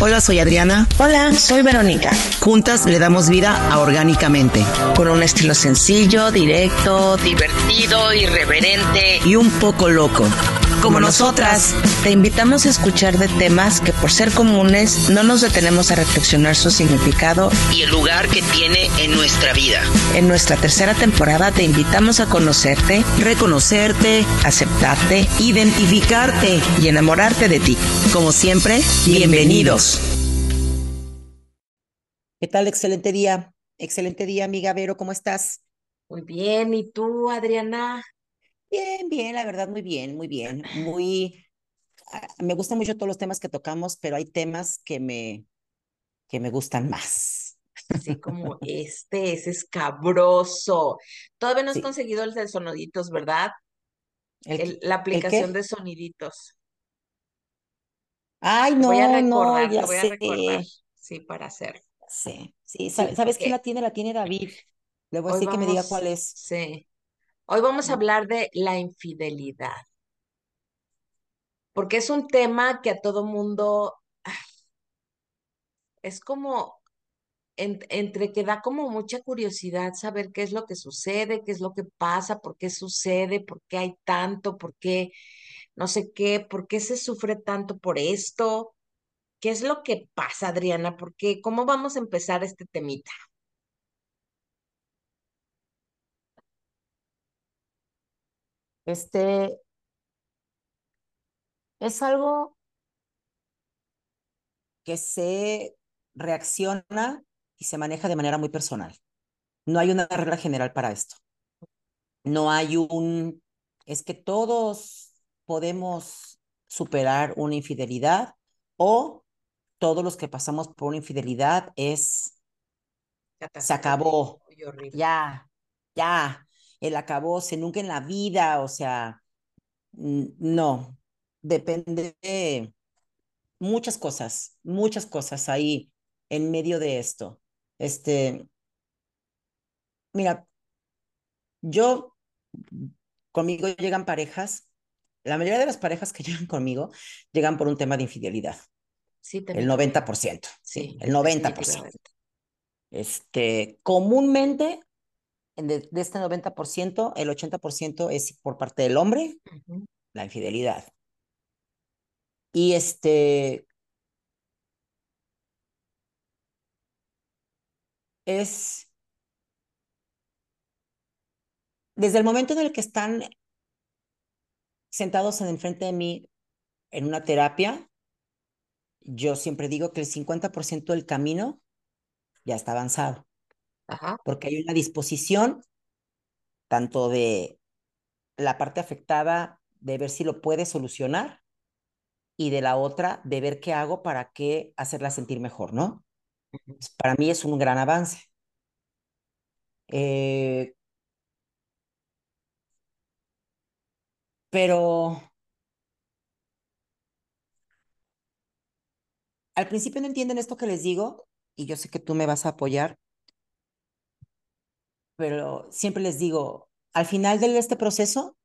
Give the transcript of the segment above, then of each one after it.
Hola, soy Adriana. Hola, soy Verónica. Juntas le damos vida a Orgánicamente. Con un estilo sencillo, directo, divertido, irreverente y un poco loco. Como nosotras, te invitamos a escuchar de temas que por ser comunes no nos detenemos a reflexionar su significado y el lugar que tiene en nuestra vida. En nuestra tercera temporada te invitamos a conocerte, reconocerte, aceptarte, identificarte y enamorarte de ti. Como siempre, bienvenidos. ¿Qué tal? Excelente día. Excelente día, amiga Vero, ¿cómo estás? Muy bien, ¿y tú, Adriana? Bien, bien, la verdad, muy bien, muy bien. Muy, ah, me gustan mucho todos los temas que tocamos, pero hay temas que me, que me gustan más. Así como este es escabroso. Todavía no has conseguido el de soniditos, ¿verdad? la aplicación de soniditos. Ay, no, voy a recordar, no, ya voy a recordar. Sí, para hacer. Sí, sí, ¿sabes, quién la tiene? La tiene David. Le voy a decir que me diga cuál es. Sí. Hoy vamos a hablar de la infidelidad, porque es un tema que a todo mundo es como entre que da como mucha curiosidad saber qué es lo que sucede, qué es lo que pasa, por qué sucede, por qué hay tanto, por qué no sé qué, por qué se sufre tanto por esto. ¿Qué es lo que pasa, Adriana? ¿Por qué? ¿Cómo vamos a empezar este temita? Este es algo que se reacciona y se maneja de manera muy personal. No hay una regla general para esto. No hay un, es que todos podemos superar una infidelidad o todos los que pasamos por una infidelidad es, se acabó, ya, ya, el se nunca en la vida, o sea, no, depende de muchas cosas, muchas cosas ahí en medio de esto. Este, mira, yo, conmigo llegan parejas, la mayoría de las parejas que llegan conmigo llegan por un tema de infidelidad. Sí, el 90%. Sí, el 90%. Este, comúnmente de, este 90%, el 80% es por parte del hombre, la infidelidad. Y este es desde el momento en el que están sentados en el frente de mí en una terapia, yo siempre digo que el 50% del camino ya está avanzado porque hay una disposición tanto de la parte afectada de ver si lo puede solucionar y de la otra de ver qué hago para qué hacerla sentir mejor, ¿no? Para mí es un gran avance. Eh, pero al principio no entienden esto que les digo y yo sé que tú me vas a apoyar, pero siempre les digo, al final de este proceso,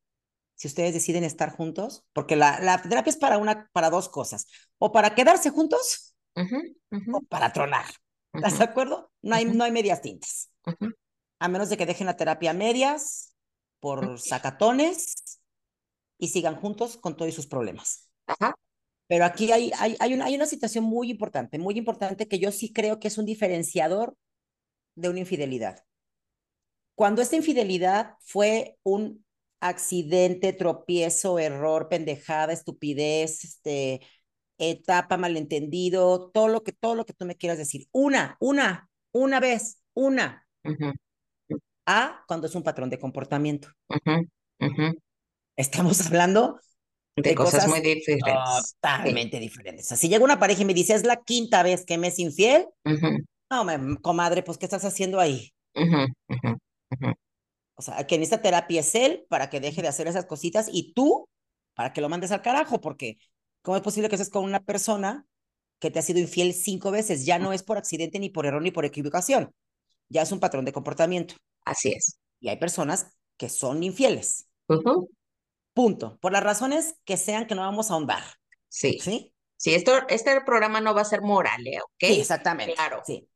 si ustedes deciden estar juntos, porque la, la terapia es para, una, para dos cosas, o para quedarse juntos o para tronar. ¿Estás de acuerdo? No hay, no hay medias tintas. A menos de que dejen la terapia medias por sacatones y sigan juntos con todos sus problemas. Pero aquí hay, hay, hay, una, hay una situación muy importante, muy importante que yo sí creo que es un diferenciador de una infidelidad. Cuando esta infidelidad fue un accidente, tropiezo, error, pendejada, estupidez, este, etapa, malentendido, todo lo que, todo lo que tú me quieras decir. Una, una, una vez, una. A, cuando es un patrón de comportamiento. Estamos hablando de, cosas, muy diferentes. Totalmente diferentes. si llega una pareja y me dice, es la quinta vez que me es infiel, no, comadre, pues, ¿qué estás haciendo ahí? O sea, que en esta terapia es él para que deje de hacer esas cositas y tú para que lo mandes al carajo, porque ¿cómo es posible que estés con una persona que te ha sido infiel cinco veces? Ya no es por accidente, ni por error, ni por equivocación. Ya es un patrón de comportamiento. Así es. Y hay personas que son infieles. Punto. Por las razones que sean que no vamos a ahondar. Sí. ¿Sí? Sí, esto, este programa no va a ser moral, ¿eh? ¿Ok? Sí, exactamente. Claro. Sí.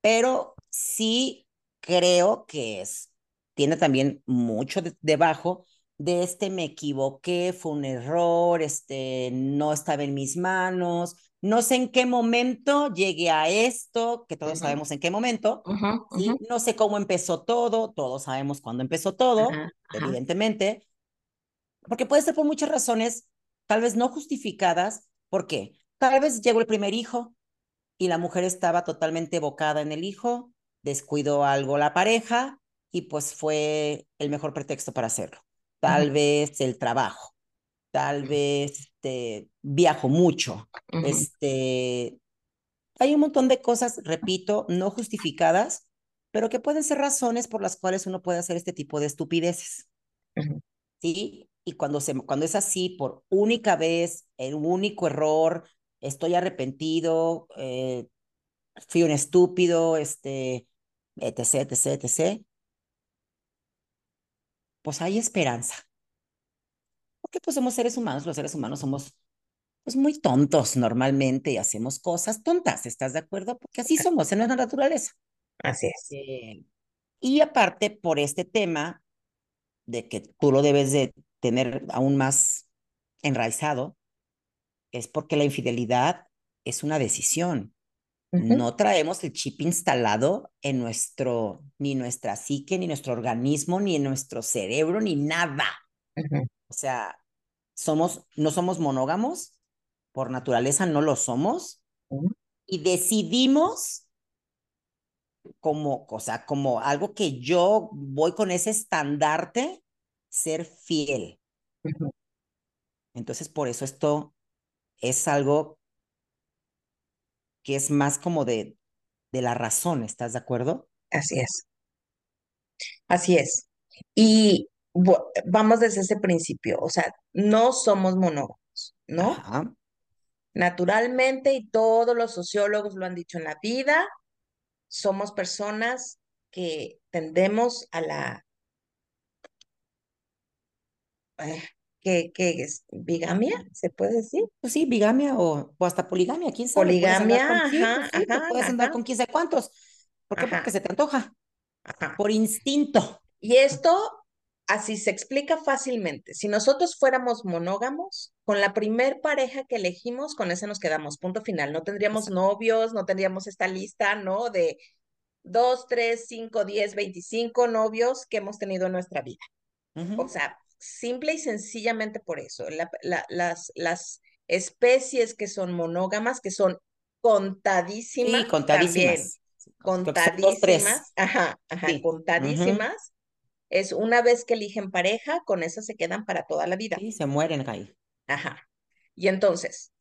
Pero sí creo que es, tiene también mucho debajo de este me equivoqué, fue un error, este no estaba en mis manos, no sé en qué momento llegué a esto, que todos sabemos en qué momento, ¿sí? no sé cómo empezó todo, todos sabemos cuándo empezó todo, evidentemente, porque puede ser por muchas razones, tal vez no justificadas, ¿por qué? Tal vez llegó el primer hijo y la mujer estaba totalmente evocada en el hijo, descuidó algo la pareja y pues fue el mejor pretexto para hacerlo tal vez el trabajo, tal vez este, viajo mucho. este, hay un montón de cosas, repito, no justificadas, pero que pueden ser razones por las cuales uno puede hacer este tipo de estupideces. ¿Sí? Y cuando, se, cuando es así, por única vez, el único error, estoy arrepentido, eh, fui un estúpido, este, etc., etc., etc., pues hay esperanza. Porque pues somos seres humanos, los seres humanos somos pues muy tontos normalmente y hacemos cosas tontas, ¿estás de acuerdo? Porque así somos en nuestra naturaleza. Así es. Eh, y aparte, por este tema de que tú lo debes de tener aún más enraizado, es porque la infidelidad es una decisión. No traemos el chip instalado en nuestro, ni nuestra psique, ni nuestro organismo, ni en nuestro cerebro, ni nada. O sea, somos, no somos monógamos, por naturaleza no lo somos, y decidimos como, o sea, como algo que yo voy con ese estandarte, ser fiel. Entonces, por eso esto es algo que es más como de, de la razón, ¿estás de acuerdo? Así es. Así es. Y vamos desde ese principio, o sea, no somos monógamos, ¿no? Naturalmente, y todos los sociólogos lo han dicho en la vida, somos personas que tendemos a la... Eh, ¿Qué, es? ¿Bigamia? ¿Se puede decir? Pues sí, bigamia o, o hasta poligamia, quién sabe. Poligamia, puedes andar con, ajá, puedes andar con quién sabe cuántos. ¿Por qué? Porque se te antoja. Por instinto. Y esto así se explica fácilmente. Si nosotros fuéramos monógamos, con la primer pareja que elegimos, con esa nos quedamos, punto final. No tendríamos novios, no tendríamos esta lista, ¿no? De dos, tres, cinco, diez, veinticinco novios que hemos tenido en nuestra vida. O sea, simple y sencillamente por eso. las, las especies que son monógamas, que son contadísimas. Sí, contadísimas. contadísimas. Ajá, ajá, contadísimas. Es una vez que eligen pareja, con esa se quedan para toda la vida. Sí, se mueren ahí. Ajá. Y entonces,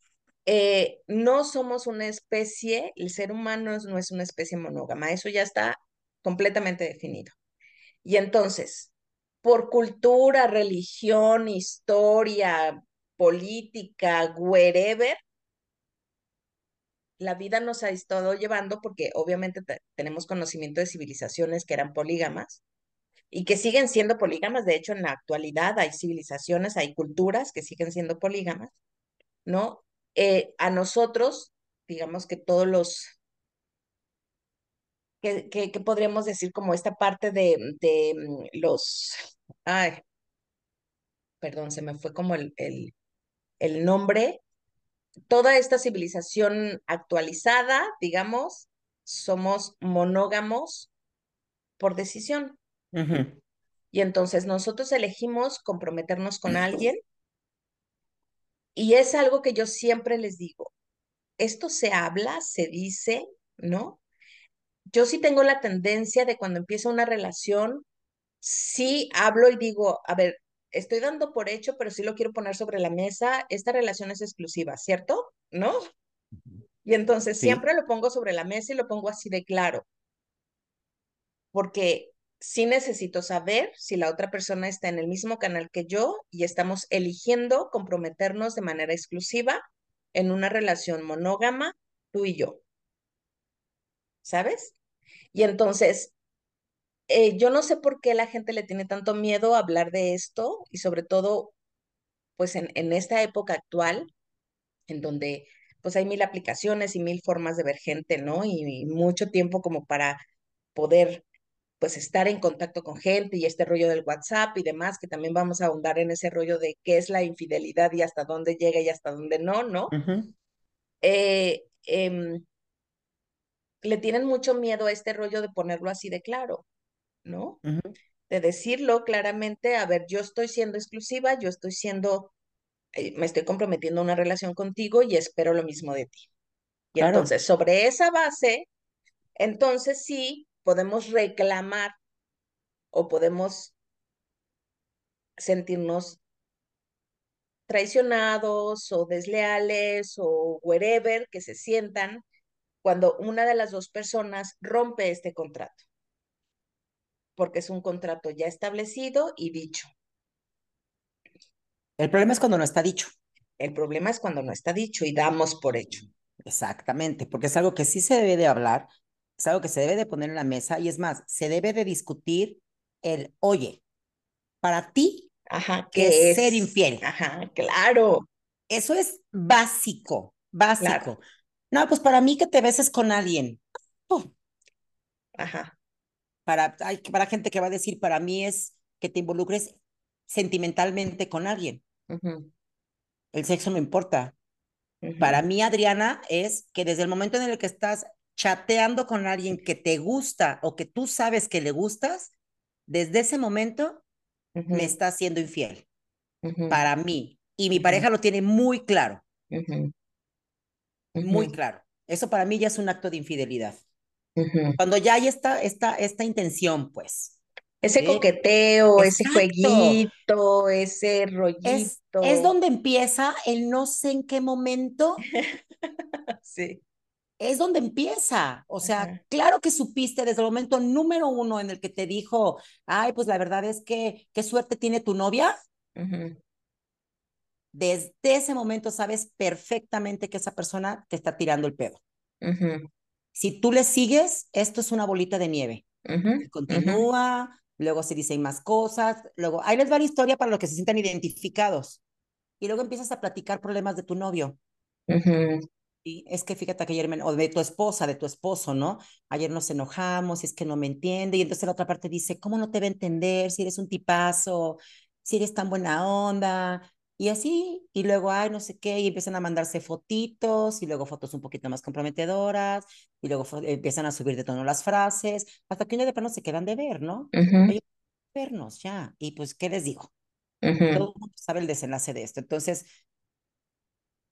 eh, no somos una especie, el ser humano no es una especie monógama, eso ya está completamente definido. Y entonces, por cultura, religión, historia, política, wherever, la vida nos ha estado llevando porque obviamente tenemos conocimiento de civilizaciones que eran polígamas y que siguen siendo polígamas. De hecho, en la actualidad hay civilizaciones, hay culturas que siguen siendo polígamas, ¿no? Eh, a nosotros, digamos que todos los que, podríamos decir como esta parte de, de mm, los, ay, perdón, se me fue como el, el, el nombre, toda esta civilización actualizada, digamos, somos monógamos por decisión. Y entonces nosotros elegimos comprometernos con alguien y es algo que yo siempre les digo, esto se habla, se dice, ¿no? Yo sí tengo la tendencia de cuando empieza una relación, sí hablo y digo, a ver, estoy dando por hecho, pero sí lo quiero poner sobre la mesa, esta relación es exclusiva, ¿cierto? ¿No? Y entonces siempre lo pongo sobre la mesa y lo pongo así de claro, porque sí necesito saber si la otra persona está en el mismo canal que yo y estamos eligiendo comprometernos de manera exclusiva en una relación monógama, tú y yo. ¿Sabes? Y entonces, eh, yo no sé por qué la gente le tiene tanto miedo a hablar de esto y sobre todo, pues en, en esta época actual, en donde pues hay mil aplicaciones y mil formas de ver gente, ¿no? Y, mucho tiempo como para poder pues estar en contacto con gente y este rollo del WhatsApp y demás, que también vamos a ahondar en ese rollo de qué es la infidelidad y hasta dónde llega y hasta dónde no, ¿no? eh, eh, le tienen mucho miedo a este rollo de ponerlo así de claro, ¿no? De decirlo claramente, a ver, yo estoy siendo exclusiva, yo estoy siendo, eh, me estoy comprometiendo a una relación contigo y espero lo mismo de ti. Y entonces, sobre esa base, entonces sí podemos reclamar o podemos sentirnos traicionados o desleales o wherever que se sientan cuando una de las dos personas rompe este contrato, porque es un contrato ya establecido y dicho. El problema es cuando no está dicho. El problema es cuando no está dicho y damos por hecho. Exactamente, porque es algo que sí se debe de hablar, es algo que se debe de poner en la mesa y es más, se debe de discutir el, oye, para ti, Ajá, ¿qué es ser infiel? Ajá, claro. Eso es básico, básico. No, pues para mí que te beses con alguien. Ajá. Para, hay, para gente que va a decir, para mí es que te involucres sentimentalmente con alguien. El sexo no importa. Para mí, Adriana, es que desde el momento en el que estás chateando con alguien que te gusta o que tú sabes que le gustas, desde ese momento me estás siendo infiel. Para mí. Y mi pareja lo tiene muy claro muy claro. Eso para mí ya es un acto de infidelidad. Cuando ya hay esta, esta, esta intención, pues. Ese coqueteo, ese jueguito, ese rollito. Es, es, donde empieza el no sé en qué momento. sí. Es donde empieza. O sea, claro que supiste desde el momento número uno en el que te dijo, ay, pues la verdad es que, qué suerte tiene tu novia desde ese momento sabes perfectamente que esa persona te está tirando el pedo. Si tú le sigues, esto es una bolita de nieve. Continúa, luego se dicen más cosas, luego ahí les va la historia para los que se sientan identificados. Y luego empiezas a platicar problemas de tu novio. Y es que fíjate que ayer, me, o de tu esposa, de tu esposo, ¿no? Ayer nos enojamos, y es que no me entiende. Y entonces la otra parte dice, ¿cómo no te va a entender si eres un tipazo, si eres tan buena onda? Y así, y luego, ay, no sé qué, y empiezan a mandarse fotitos, y luego fotos un poquito más comprometedoras, y luego empiezan a subir de tono las frases, hasta que un día de plano se quedan de ver, ¿no? vernos ya, y pues, ¿qué les digo? Todo el mundo sabe el desenlace de esto. Entonces,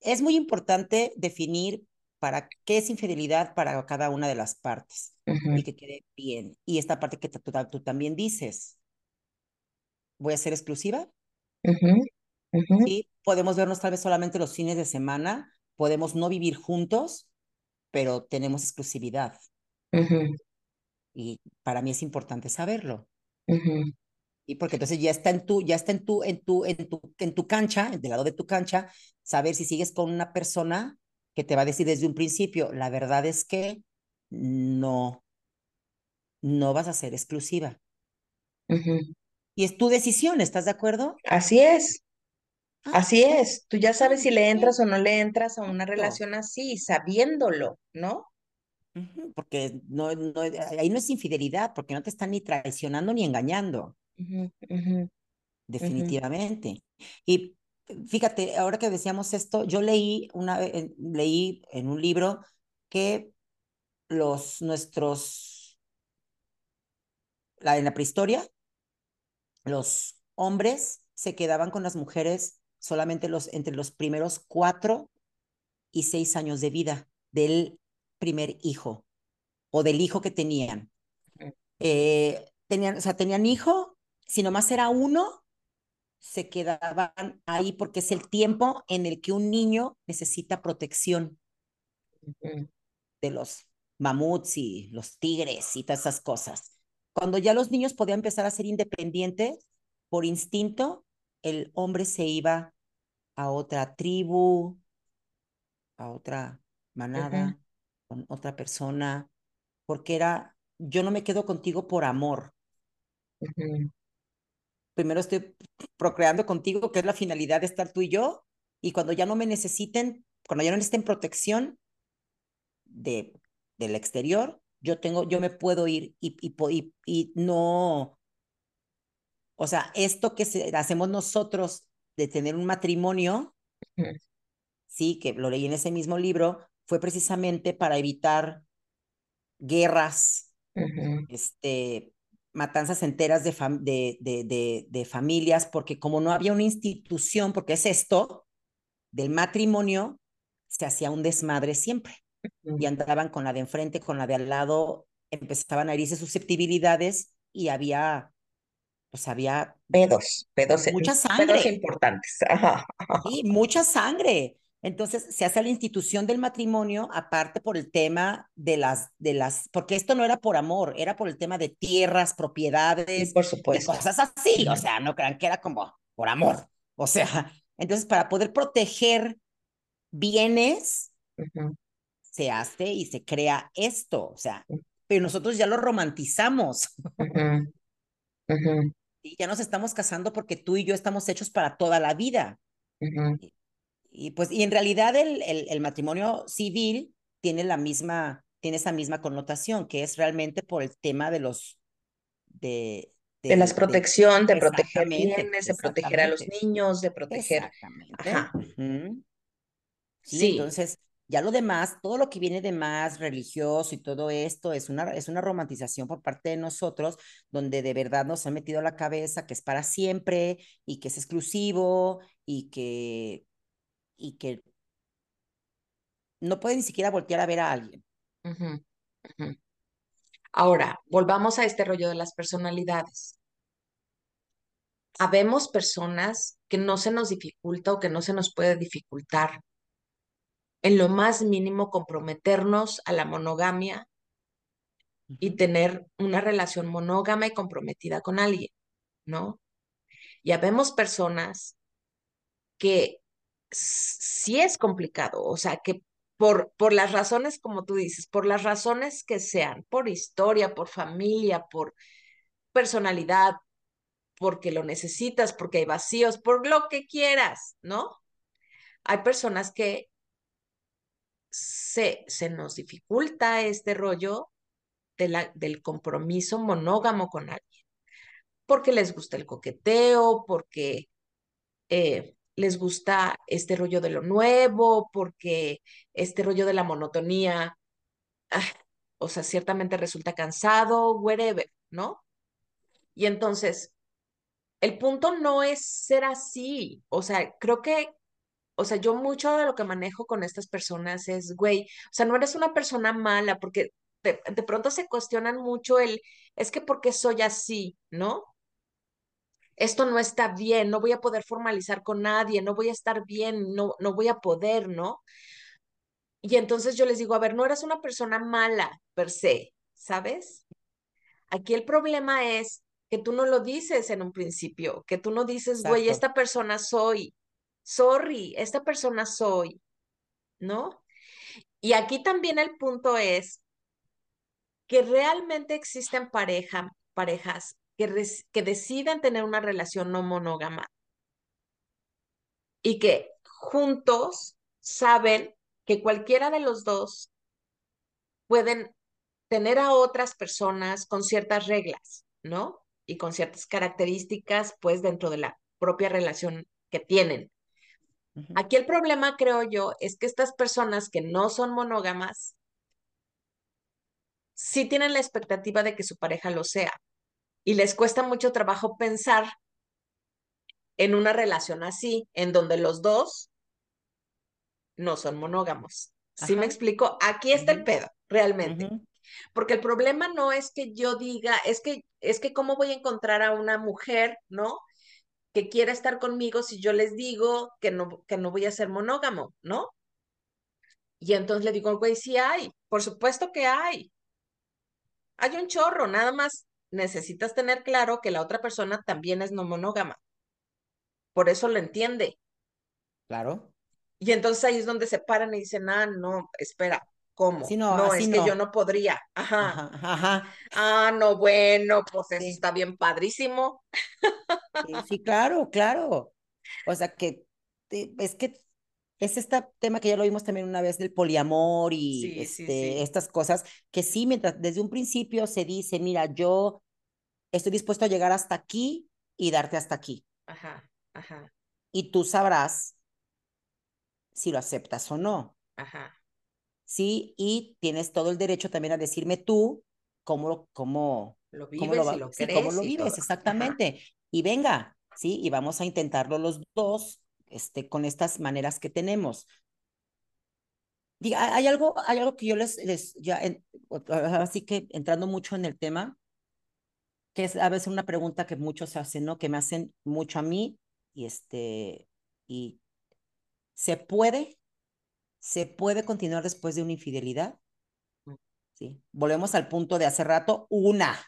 es muy importante definir para qué es infidelidad para cada una de las partes y que quede bien. Y esta parte que tú, tú, también dices, ¿voy a ser exclusiva? Podemos vernos tal vez solamente los fines de semana, podemos no vivir juntos, pero tenemos exclusividad. Y para mí es importante saberlo. Y porque entonces ya está en tu, ya está en tu, en tu, en tu, en tu cancha, del lado de tu cancha, saber si sigues con una persona que te va a decir desde un principio, la verdad es que no, no vas a ser exclusiva. Y es tu decisión, ¿estás de acuerdo? Así es. Ah, así es, tú ya sabes si le entras o no le entras a una relación así, sabiéndolo, ¿no? Porque no, no, ahí no es infidelidad, porque no te están ni traicionando ni engañando. Definitivamente. Y fíjate, ahora que decíamos esto, yo leí una leí en un libro que los nuestros la, en la prehistoria los hombres se quedaban con las mujeres solamente los, entre los primeros cuatro y seis años de vida del primer hijo o del hijo que tenían. Eh, tenían, o sea, tenían hijo, si nomás era uno, se quedaban ahí porque es el tiempo en el que un niño necesita protección de los mamuts y los tigres y todas esas cosas. Cuando ya los niños podían empezar a ser independientes, por instinto, el hombre se iba a otra tribu, a otra manada, con otra persona, porque era, yo no me quedo contigo por amor. Primero estoy procreando contigo, que es la finalidad de estar tú y yo, y cuando ya no me necesiten, cuando yo no esté en protección de, del exterior, yo tengo, yo me puedo ir y, y, y, no, o sea, esto que hacemos nosotros de tener un matrimonio, sí, que lo leí en ese mismo libro, fue precisamente para evitar guerras, este, matanzas enteras de, de, de, de, familias, porque como no había una institución, porque es esto, del matrimonio, se hacía un desmadre siempre. Y andaban con la de enfrente, con la de al lado, empezaban a herirse susceptibilidades y había, pues había... Pedos, pedos. Mucha sangre. importantes. Sí, mucha sangre. Entonces se hace la institución del matrimonio, aparte por el tema de las, de las, porque esto no era por amor, era por el tema de tierras, propiedades, por supuesto. cosas así, o sea, no crean que era como por amor. O sea, entonces para poder proteger bienes, se hace y se crea esto, o sea, pero nosotros ya lo romantizamos. Y ya nos estamos casando porque tú y yo estamos hechos para toda la vida. Y pues, y en realidad el, el, matrimonio civil tiene la misma, tiene esa misma connotación, que es realmente por el tema de los, de... De, las protección, de, proteger bienes, de proteger a los niños, de proteger... Exactamente. sí, entonces, ya lo demás, todo lo que viene de más religioso y todo esto es una, es una romantización por parte de nosotros, donde de verdad nos ha metido a la cabeza que es para siempre y que es exclusivo y que y que no puede ni siquiera voltear a ver a alguien. Ahora, volvamos a este rollo de las personalidades. Habemos personas que no se nos dificulta o que no se nos puede dificultar en lo más mínimo comprometernos a la monogamia y tener una relación monógama y comprometida con alguien, ¿no? Y habemos personas que sí es complicado, o sea, que por, por las razones, como tú dices, por las razones que sean, por historia, por familia, por personalidad, porque lo necesitas, porque hay vacíos, por lo que quieras, ¿no? Hay personas que se, se nos dificulta este rollo de la, del compromiso monógamo con alguien, porque les gusta el coqueteo, porque eh, les gusta este rollo de lo nuevo, porque este rollo de la monotonía, ah, o sea, ciertamente resulta cansado, whatever, ¿no? Y entonces, el punto no es ser así, o sea, creo que, o sea, yo mucho de lo que manejo con estas personas es, güey, o sea, no eres una persona mala, porque de, de pronto se cuestionan mucho el, es que porque soy así, ¿no? esto no está bien, no voy a poder formalizar con nadie, no voy a estar bien, no, no voy a poder, ¿no? Y entonces yo les digo, a ver, no eres una persona mala per se, ¿sabes? Aquí el problema es que tú no lo dices en un principio, que tú no dices, güey, esta persona soy, sorry, esta persona soy, ¿no? Y aquí también el punto es que realmente existen pareja, parejas que, deciden tener una relación no monógama y que juntos saben que cualquiera de los dos pueden tener a otras personas con ciertas reglas, ¿no? Y con ciertas características, pues, dentro de la propia relación que tienen. Aquí el problema, creo yo, es que estas personas que no son monógamas sí tienen la expectativa de que su pareja lo sea y les cuesta mucho trabajo pensar en una relación así, en donde los dos no son monógamos. ¿Sí me explico? Aquí está el pedo, realmente. Porque el problema no es que yo diga, es que, es que cómo voy a encontrar a una mujer, ¿no? Que quiera estar conmigo si yo les digo que no, que no voy a ser monógamo, ¿no? Y entonces le digo, güey, sí hay, por supuesto que hay. Hay un chorro, nada más necesitas tener claro que la otra persona también es no monógama. Por eso lo entiende. Claro. Y entonces ahí es donde se paran y dicen, ah, no, espera, ¿cómo? no, es que yo no podría. Ajá. Ajá, Ah, no, bueno, pues eso está bien padrísimo. Sí, sí, claro, claro. O sea que es que es este tema que ya lo vimos también una vez del poliamor y este, estas cosas, que sí, mientras desde un principio se dice, mira, yo estoy dispuesto a llegar hasta aquí y darte hasta aquí. Ajá, ajá. Y tú sabrás si lo aceptas o no. Ajá. Sí, y tienes todo el derecho también a decirme tú cómo, cómo lo vives cómo lo, lo sí, cómo lo vives, exactamente. Y venga, sí, y vamos a intentarlo los dos, este, con estas maneras que tenemos. Diga, hay algo, hay algo que yo les, les ya, así que entrando mucho en el tema, que es a veces una pregunta que muchos hacen, ¿no? Que me hacen mucho a mí, y este, y ¿se puede? ¿Se puede continuar después de una infidelidad? Mm. Sí. Volvemos al punto de hace rato, una,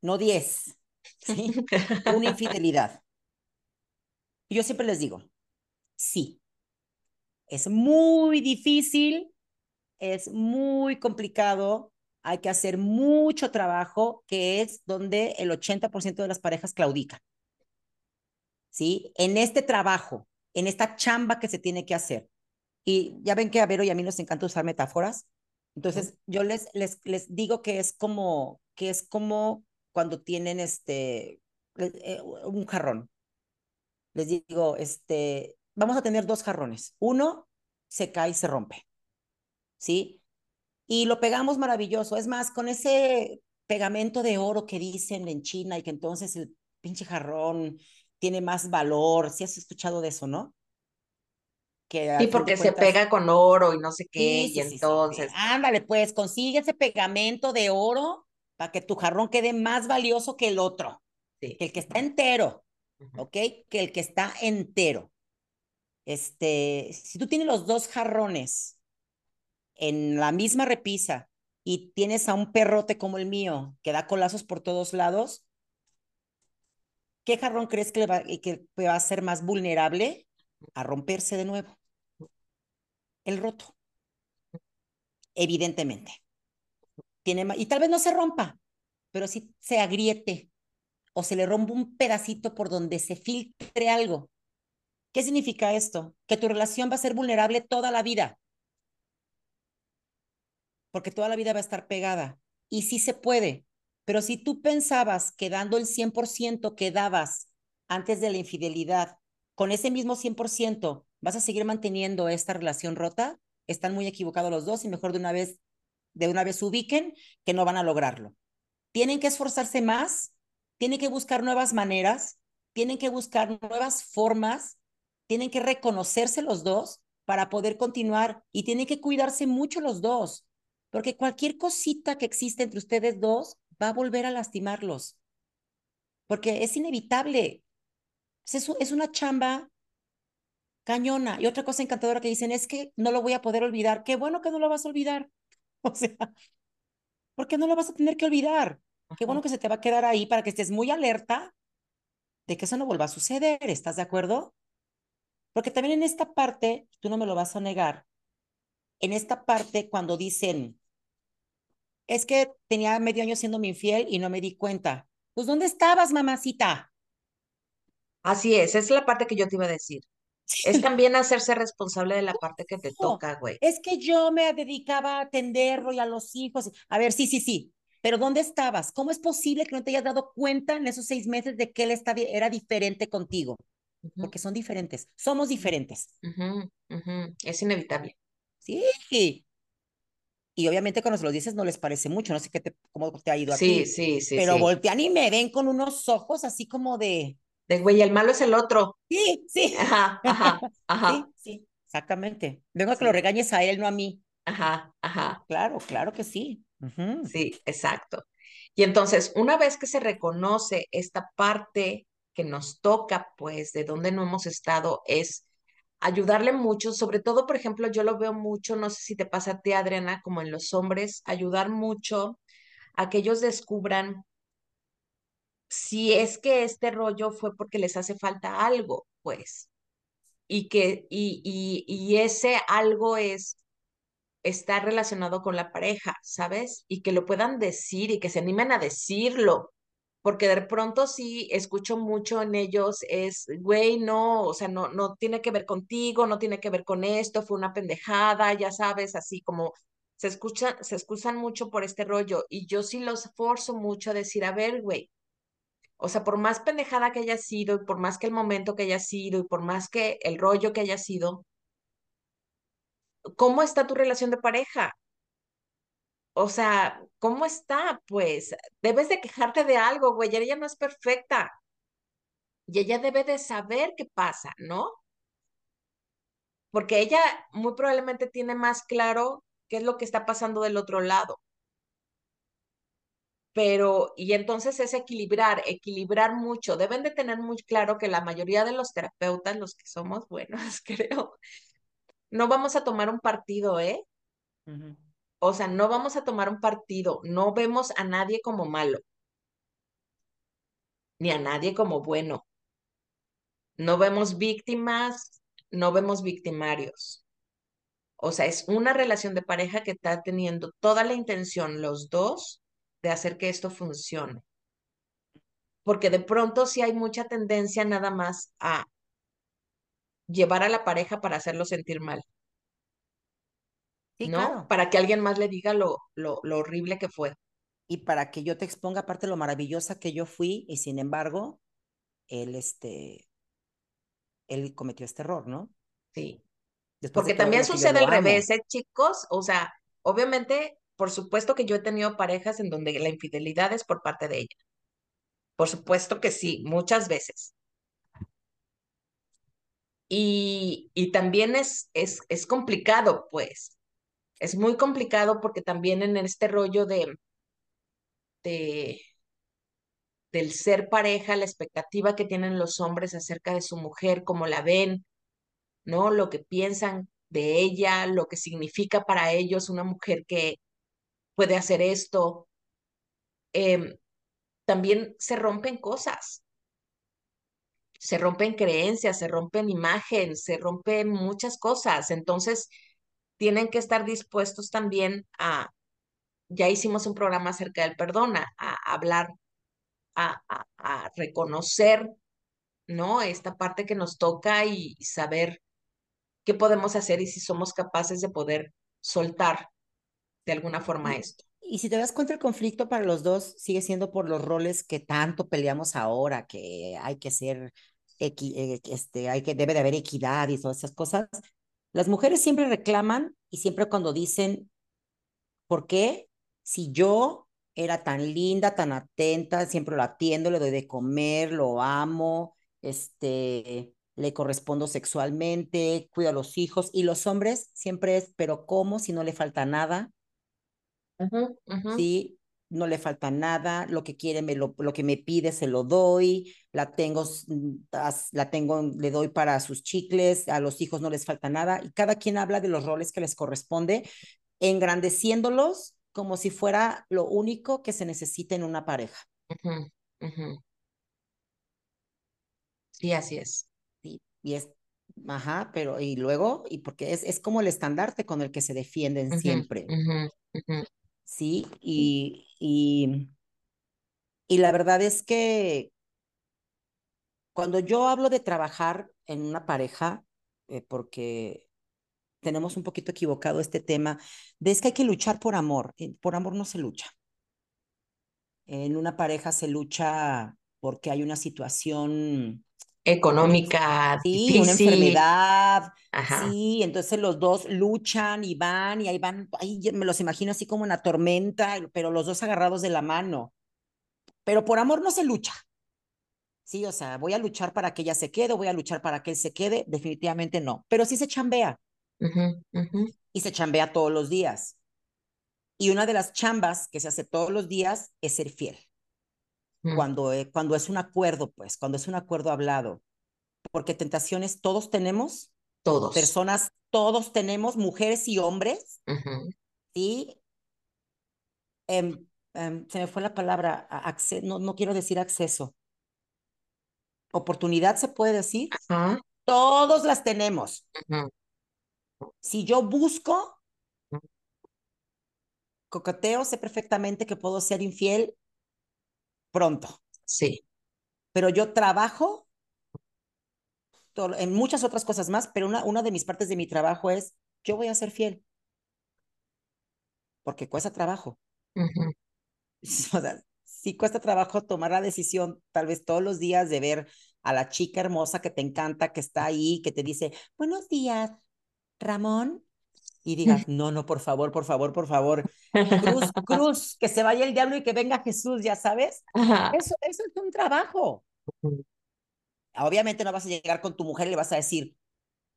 no diez, ¿sí? una infidelidad. Y yo siempre les digo, sí. Es muy difícil, es muy complicado, hay que hacer mucho trabajo, que es donde el 80% de las parejas claudican. ¿Sí? En este trabajo, en esta chamba que se tiene que hacer. Y ya ven que a Vero y a mí nos encanta usar metáforas. Entonces, yo les, les, les digo que es como, que es como cuando tienen este, eh, un jarrón. Les digo, este, vamos a tener dos jarrones. Uno se cae y se rompe. ¿Sí? y lo pegamos maravilloso. Es más, con ese pegamento de oro que dicen en China y que entonces el pinche jarrón tiene más valor. Si has escuchado de eso, ¿no? Que sí, porque se pega con oro y no sé qué, y entonces. Ándale, pues consigue ese pegamento de oro para que tu jarrón quede más valioso que el otro, que el que está entero, ¿ok? Que el que está entero. Este, si tú tienes los dos jarrones en la misma repisa y tienes a un perrote como el mío que da colazos por todos lados, ¿qué jarrón crees que, va, que va a ser más vulnerable a romperse de nuevo? El roto. Evidentemente. Tiene, y tal vez no se rompa, pero sí se agriete o se le rompe un pedacito por donde se filtre algo. ¿Qué significa esto? Que tu relación va a ser vulnerable toda la vida porque toda la vida va a estar pegada. Y sí se puede, pero si tú pensabas que dando el 100% que dabas antes de la infidelidad, con ese mismo 100% vas a seguir manteniendo esta relación rota, están muy equivocados los dos y mejor de una vez de una vez ubiquen que no van a lograrlo. Tienen que esforzarse más, tienen que buscar nuevas maneras, tienen que buscar nuevas formas, tienen que reconocerse los dos para poder continuar y tienen que cuidarse mucho los dos porque cualquier cosita que existe entre ustedes dos va a volver a lastimarlos, porque es inevitable. Es, es una chamba cañona. Y otra cosa encantadora que dicen es que no lo voy a poder olvidar. Qué bueno que no lo vas a olvidar. O sea, ¿por qué no lo vas a tener que olvidar? Qué bueno que se te va a quedar ahí para que estés muy alerta de que eso no vuelva a suceder. ¿Estás de acuerdo? Porque también en esta parte, tú no me lo vas a negar, en esta parte cuando dicen, es que tenía medio año siendo mi infiel y no me di cuenta. Pues, ¿dónde estabas, mamacita? Así es, es la parte que yo te iba a decir. Es también hacerse responsable de la parte que te toca, güey. Es que yo me dedicaba a atenderlo y a los hijos. A ver, sí, sí, sí. Pero ¿dónde estabas? ¿Cómo es posible que no te hayas dado cuenta en esos seis meses de que él era diferente contigo? Porque son diferentes. Somos diferentes. Es inevitable. Sí. Y obviamente cuando se los dices no les parece mucho, no sé qué te, cómo te ha ido sí, Sí, sí, Pero voltean y me ven con unos ojos así como de... De güey, el malo es el otro. Sí, sí. Ajá, ajá, ajá. Sí, sí, exactamente. Vengo a que lo regañes a él, no a mí. Ajá, ajá. Claro, claro que sí. Sí, exacto. Y entonces, una vez que se reconoce esta parte que nos toca, pues, de donde no hemos estado, es ayudarle mucho, sobre todo, por ejemplo, yo lo veo mucho, no sé si te pasa a ti, Adriana, como en los hombres, ayudar mucho a que ellos descubran si es que este rollo fue porque les hace falta algo, pues, y que, y, y, y ese algo es está relacionado con la pareja, ¿sabes? Y que lo puedan decir y que se animen a decirlo, porque de pronto sí escucho mucho en ellos es, güey, no, o sea, no, no tiene que ver contigo, no tiene que ver con esto, fue una pendejada, ya sabes, así como se escucha, se excusan mucho por este rollo y yo sí los forzo mucho a decir, a ver, güey, o sea, por más pendejada que haya sido y por más que el momento que haya sido y por más que el rollo que haya sido, ¿cómo está tu relación de pareja? O sea, ¿cómo está? Pues debes de quejarte de algo, güey, ella no es perfecta y ella debe de saber qué pasa, ¿no? Porque ella muy probablemente tiene más claro qué es lo que está pasando del otro lado. Pero, y entonces es equilibrar, equilibrar mucho. Deben de tener muy claro que la mayoría de los terapeutas, los que somos buenos, creo, no vamos a tomar un partido, ¿eh? O sea, no vamos a tomar un partido, no vemos a nadie como malo, ni a nadie como bueno. No vemos víctimas, no vemos victimarios. O sea, es una relación de pareja que está teniendo toda la intención los dos de hacer que esto funcione. Porque de pronto sí hay mucha tendencia nada más a llevar a la pareja para hacerlo sentir mal. Sí, ¿No? claro. Para que alguien más le diga lo, lo, lo horrible que fue. Y para que yo te exponga aparte lo maravillosa que yo fui y sin embargo, él, este, él cometió este error, ¿no? Sí. Porque también sucede al revés, ¿eh, chicos? O sea, obviamente, por supuesto que yo he tenido parejas en donde la infidelidad es por parte de ella. Por supuesto que sí, muchas veces. Y, y también es, es, es complicado, pues. Es muy complicado porque también en este rollo de, de, del ser pareja, la expectativa que tienen los hombres acerca de su mujer, cómo la ven, ¿no? Lo que piensan de ella, lo que significa para ellos una mujer que puede hacer esto. Eh, también se rompen cosas, se rompen creencias, se rompen imágenes, se rompen muchas cosas. Entonces, tienen que estar dispuestos también a, ya hicimos un programa acerca del perdón, a, hablar, a, a, a, reconocer, ¿no? Esta parte que nos toca y, y saber qué podemos hacer y si somos capaces de poder soltar de alguna forma esto. Y si te das cuenta, el conflicto para los dos sigue siendo por los roles que tanto peleamos ahora, que hay que ser, equi, eh, este, hay que, debe de haber equidad y todas esas cosas. Las mujeres siempre reclaman y siempre cuando dicen, ¿por qué? Si yo era tan linda, tan atenta, siempre lo atiendo, le doy de comer, lo amo, este, le correspondo sexualmente, cuido a los hijos y los hombres siempre es, pero ¿cómo si no le falta nada? Uh -huh, uh -huh. Sí, no le falta nada, lo que quiere, me lo, lo que me pide, se lo doy, la tengo, la tengo, le doy para sus chicles, a los hijos no les falta nada, y cada quien habla de los roles que les corresponde, engrandeciéndolos como si fuera lo único que se necesita en una pareja. Uh -huh, uh -huh. Sí, así es. Sí, y es, ajá, pero y luego, y porque es, es como el estandarte con el que se defienden uh -huh, siempre. Sí, y, y, y la verdad es que cuando yo hablo de trabajar en una pareja, eh, porque tenemos un poquito equivocado este tema, de es que hay que luchar por amor. Por amor no se lucha. En una pareja se lucha porque hay una situación económica, sí, difícil. una enfermedad, Ajá. sí, entonces los dos luchan y van y ahí van, ahí me los imagino así como en la tormenta, pero los dos agarrados de la mano. Pero por amor no se lucha. Sí, o sea, voy a luchar para que ella se quede, voy a luchar para que él se quede, definitivamente no, pero sí se chambea. Uh -huh, uh -huh. Y se chambea todos los días. Y una de las chambas que se hace todos los días es ser fiel. Mm. Cuando, eh, cuando es un acuerdo, pues, cuando es un acuerdo hablado. Porque tentaciones todos tenemos. Todos. Personas, todos tenemos, mujeres y hombres. Uh -huh. Y eh, eh, se me fue la palabra, no, no quiero decir acceso. Oportunidad se puede decir. Uh -huh. Todos las tenemos. Uh -huh. Si yo busco, coqueteo, sé perfectamente que puedo ser infiel pronto. Sí. Pero yo trabajo en muchas otras cosas más, pero una, una de mis partes de mi trabajo es, yo voy a ser fiel. Porque cuesta trabajo. O sea, sí cuesta trabajo tomar la decisión, tal vez todos los días, de ver a la chica hermosa que te encanta, que está ahí, que te dice, buenos días, Ramón. Y digas, no, no, por favor, por favor, por favor. Cruz, cruz, que se vaya el diablo y que venga Jesús, ya sabes. Eso, eso es un trabajo. Obviamente no vas a llegar con tu mujer y le vas a decir,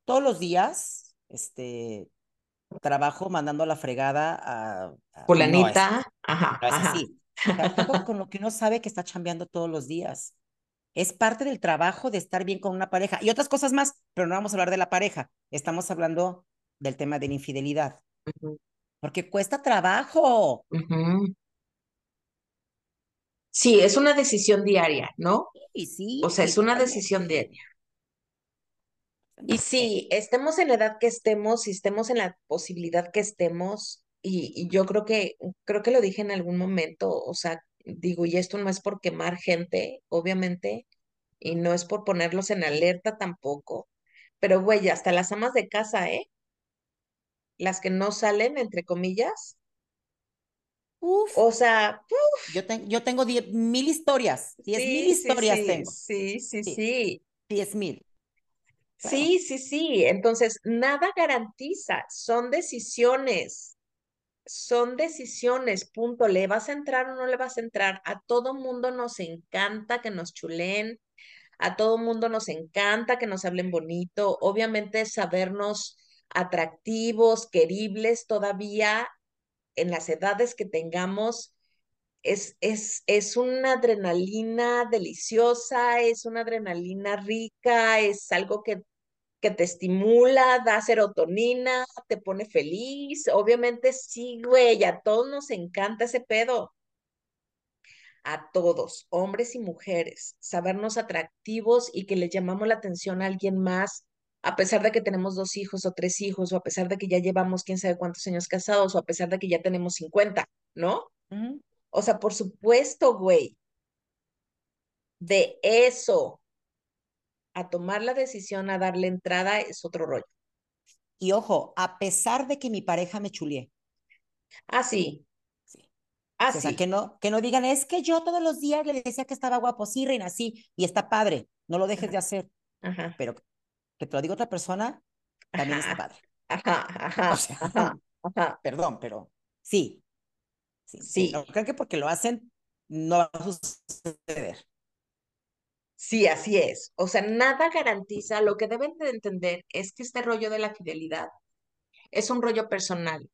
todos los días, este, trabajo mandando la fregada a... Fulanita, ajá, no es así. con lo que uno sabe que está chambeando todos los días. Es parte del trabajo de estar bien con una pareja y otras cosas más, pero no vamos a hablar de la pareja. Estamos hablando del tema de la infidelidad. Porque cuesta trabajo. Sí, es una decisión diaria, ¿no? Sí, sí. O sea, es una decisión diaria. Y sí, estemos en la edad que estemos, si estemos en la posibilidad que estemos, y, yo creo que, creo que lo dije en algún momento, o sea, digo, y esto no es por quemar gente, obviamente, y no es por ponerlos en alerta tampoco, pero güey, hasta las amas de casa, ¿eh? Las que no salen, entre comillas, Uf. O sea, Yo, yo tengo diez mil historias, diez mil historias tengo. Sí, sí, sí. Diez mil. Sí, sí, sí. Entonces, nada garantiza, son decisiones, son decisiones, punto. ¿Le vas a entrar o no le vas a entrar? A todo mundo nos encanta que nos chulen, a todo mundo nos encanta que nos hablen bonito, obviamente sabernos atractivos, queribles todavía en las edades que tengamos, es, es, es una adrenalina deliciosa, es una adrenalina rica, es algo que, que te estimula, da serotonina, te pone feliz. Obviamente sí, güey, a todos nos encanta ese pedo. A todos, hombres y mujeres, sabernos atractivos y que le llamamos la atención a alguien más a pesar de que tenemos dos hijos o tres hijos, o a pesar de que ya llevamos quién sabe cuántos años casados, o a pesar de que ya tenemos 50, ¿no? O sea, por supuesto, güey. De eso a tomar la decisión a darle entrada es otro rollo. Y ojo, a pesar de que mi pareja me chulie. Ah, sí. Sí. Ah, o sea, que no, que no digan, es que yo todos los días le decía que estaba guapo, sí, reina, sí, y está padre, no lo dejes de hacer. Ajá. Pero que te lo diga otra persona, también está padre. Ajá, ajá, ajá, Perdón, pero sí. Sí, sí. No creo que porque lo hacen no va a suceder. Sí, así es. O sea, nada garantiza. Lo que deben de entender es que este rollo de la fidelidad es un rollo personal.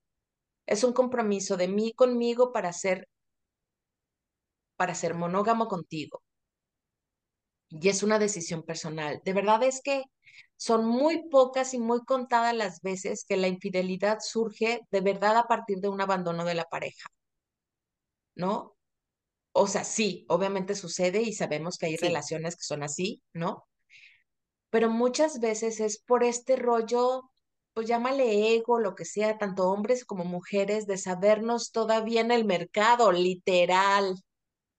Es un compromiso de mí conmigo para ser, para ser monógamo contigo. Y es una decisión personal. De verdad es que son muy pocas y muy contadas las veces que la infidelidad surge de verdad a partir de un abandono de la pareja. ¿No? O sea, sí, obviamente sucede y sabemos que hay relaciones que son así, ¿no? Pero muchas veces es por este rollo, pues llámale ego, lo que sea, tanto hombres como mujeres, de sabernos todavía en el mercado, literal.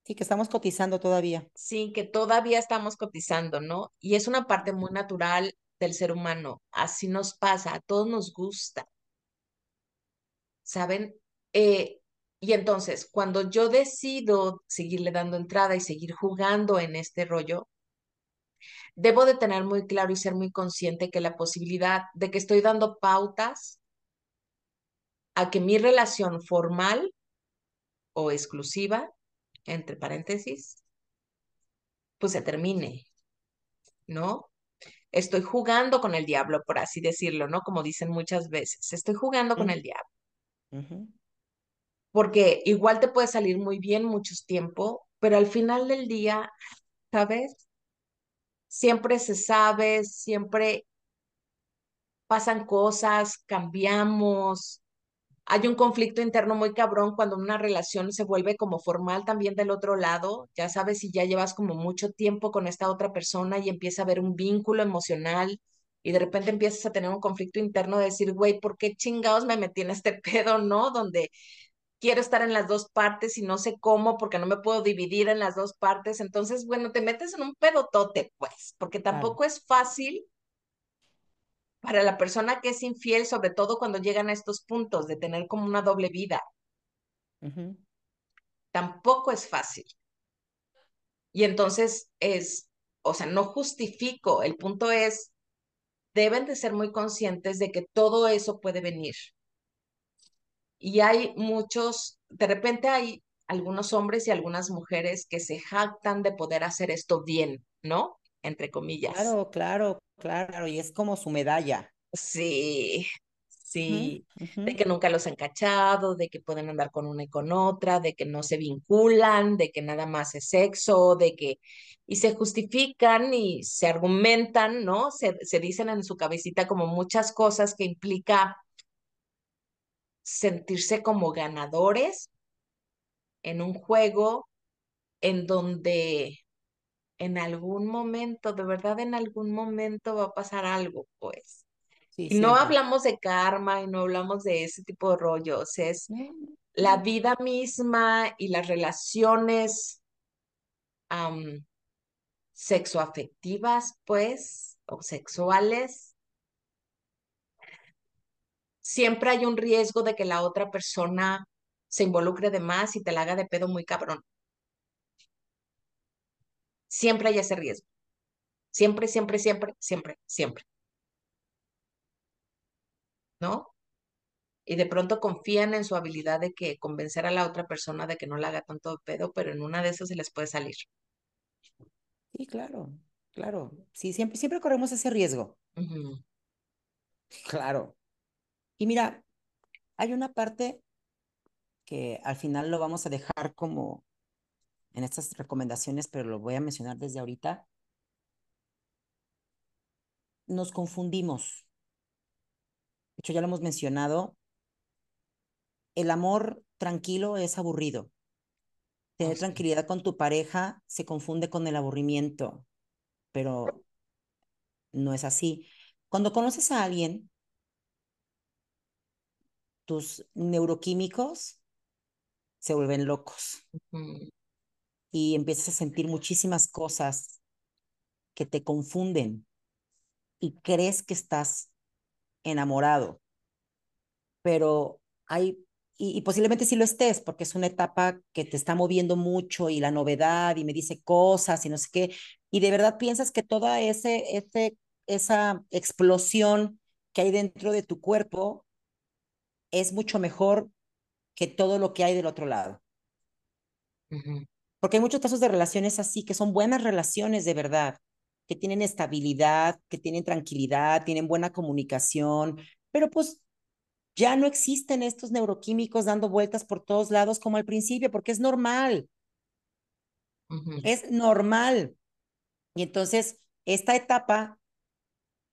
Sí, que estamos cotizando todavía. Sí, que todavía estamos cotizando, ¿no? Y es una parte muy natural del ser humano. Así nos pasa, a todos nos gusta. ¿Saben? Eh, y entonces, cuando yo decido seguirle dando entrada y seguir jugando en este rollo, debo de tener muy claro y ser muy consciente que la posibilidad de que estoy dando pautas a que mi relación formal o exclusiva, entre paréntesis, pues se termine, ¿no? Estoy jugando con el diablo, por así decirlo, ¿no? Como dicen muchas veces, estoy jugando con el diablo. Porque igual te puede salir muy bien mucho tiempo, pero al final del día, ¿sabes? Siempre se sabe, siempre pasan cosas, cambiamos, hay un conflicto interno muy cabrón cuando una relación se vuelve como formal también del otro lado, ya sabes si ya llevas como mucho tiempo con esta otra persona y empieza a haber un vínculo emocional y de repente empiezas a tener un conflicto interno de decir, güey, ¿por qué chingados me metí en este pedo, no? Donde quiero estar en las dos partes y no sé cómo porque no me puedo dividir en las dos partes. Entonces, bueno, te metes en un pedotote, pues, porque tampoco es fácil para la persona que es infiel, sobre todo cuando llegan a estos puntos de tener como una doble vida. Tampoco es fácil. Y entonces es, o sea, no justifico, el punto es, deben de ser muy conscientes de que todo eso puede venir y hay muchos, de repente hay algunos hombres y algunas mujeres que se jactan de poder hacer esto bien, ¿no? Entre comillas. Claro, claro, claro, y es como su medalla. Sí, sí, de que nunca los han cachado, de que pueden andar con una y con otra, de que no se vinculan, de que nada más es sexo, de que, y se justifican y se argumentan, ¿no? Se, se dicen en su cabecita como muchas cosas que implica sentirse como ganadores en un juego en donde en algún momento, de verdad en algún momento va a pasar algo, pues. y no hablamos de karma y no hablamos de ese tipo de rollos, es la vida misma y las relaciones sexoafectivas, pues, o sexuales, siempre hay un riesgo de que la otra persona se involucre de más y te la haga de pedo muy cabrón. Siempre hay ese riesgo. Siempre, siempre, siempre, siempre, siempre. ¿No? Y de pronto confían en su habilidad de que convencer a la otra persona de que no la haga tanto de pedo, pero en una de esas se les puede salir. Sí, claro, claro. Sí, siempre, siempre corremos ese riesgo. Claro. Y mira, hay una parte que al final lo vamos a dejar como en estas recomendaciones, pero lo voy a mencionar desde ahorita. Nos confundimos. De hecho, ya lo hemos mencionado. El amor tranquilo es aburrido. Tener tranquilidad con tu pareja se confunde con el aburrimiento, pero no es así. Cuando conoces a alguien, tus neuroquímicos se vuelven locos y empiezas a sentir muchísimas cosas que te confunden y crees que estás enamorado, pero hay, y, posiblemente sí lo estés, porque es una etapa que te está moviendo mucho y la novedad y me dice cosas y no sé qué, y de verdad piensas que toda ese, ese, esa explosión que hay dentro de tu cuerpo es mucho mejor que todo lo que hay del otro lado. Porque hay muchos casos de relaciones así, que son buenas relaciones de verdad, que tienen estabilidad, que tienen tranquilidad, tienen buena comunicación, pero pues ya no existen estos neuroquímicos dando vueltas por todos lados como al principio, porque es normal. Es normal. Y entonces, esta etapa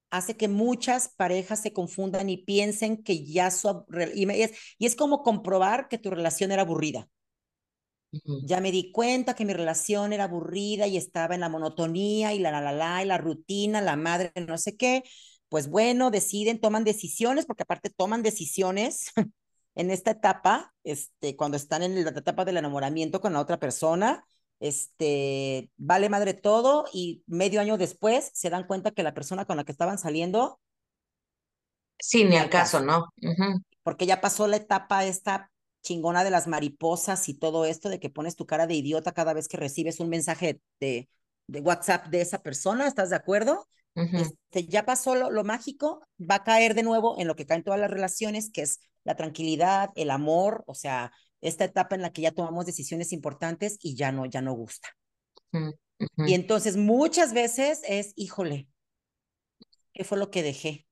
hace que muchas parejas se confundan y piensen que ya su... Y, es, y es como comprobar que tu relación era aburrida. Ya me di cuenta que mi relación era aburrida y estaba en la monotonía y la la la la y la rutina, la madre, no sé qué. Pues bueno, deciden, toman decisiones, porque aparte toman decisiones en esta etapa, este, cuando están en la etapa del enamoramiento con la otra persona, este, vale madre todo y medio año después se dan cuenta que la persona con la que estaban saliendo... Sí, ni al caso, ¿no? Porque ya pasó la etapa esta chingona de las mariposas y todo esto de que pones tu cara de idiota cada vez que recibes un mensaje de, de WhatsApp de esa persona, ¿estás de acuerdo? este, ya pasó lo, lo, mágico, va a caer de nuevo en lo que caen todas las relaciones, que es la tranquilidad, el amor, o sea, esta etapa en la que ya tomamos decisiones importantes y ya no, ya no gusta. Y entonces muchas veces es, híjole, ¿qué fue lo que dejé?